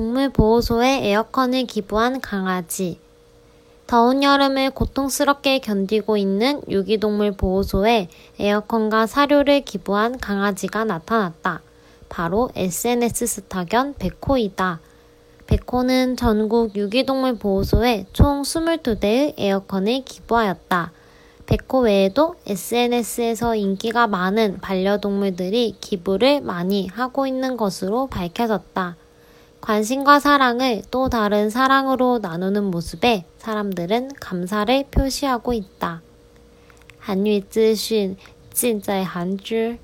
동물보호소에 에어컨을 기부한 강아지. 더운 여름을 고통스럽게 견디고 있는 유기동물 보호소에 에어컨과 사료를 기부한 강아지가 나타났다. 바로 SNS 스타견 백호이다. 백호는 전국 유기동물 보호소에 총 22대의 에어컨을 기부하였다. 백호 외에도 SNS에서 인기가 많은 반려동물들이 기부를 많이 하고 있는 것으로 밝혀졌다. 관심과 사랑을 또 다른 사랑으로 나누는 모습에 사람들은 감사를 표시하고 있다. 한유资讯尽在韩知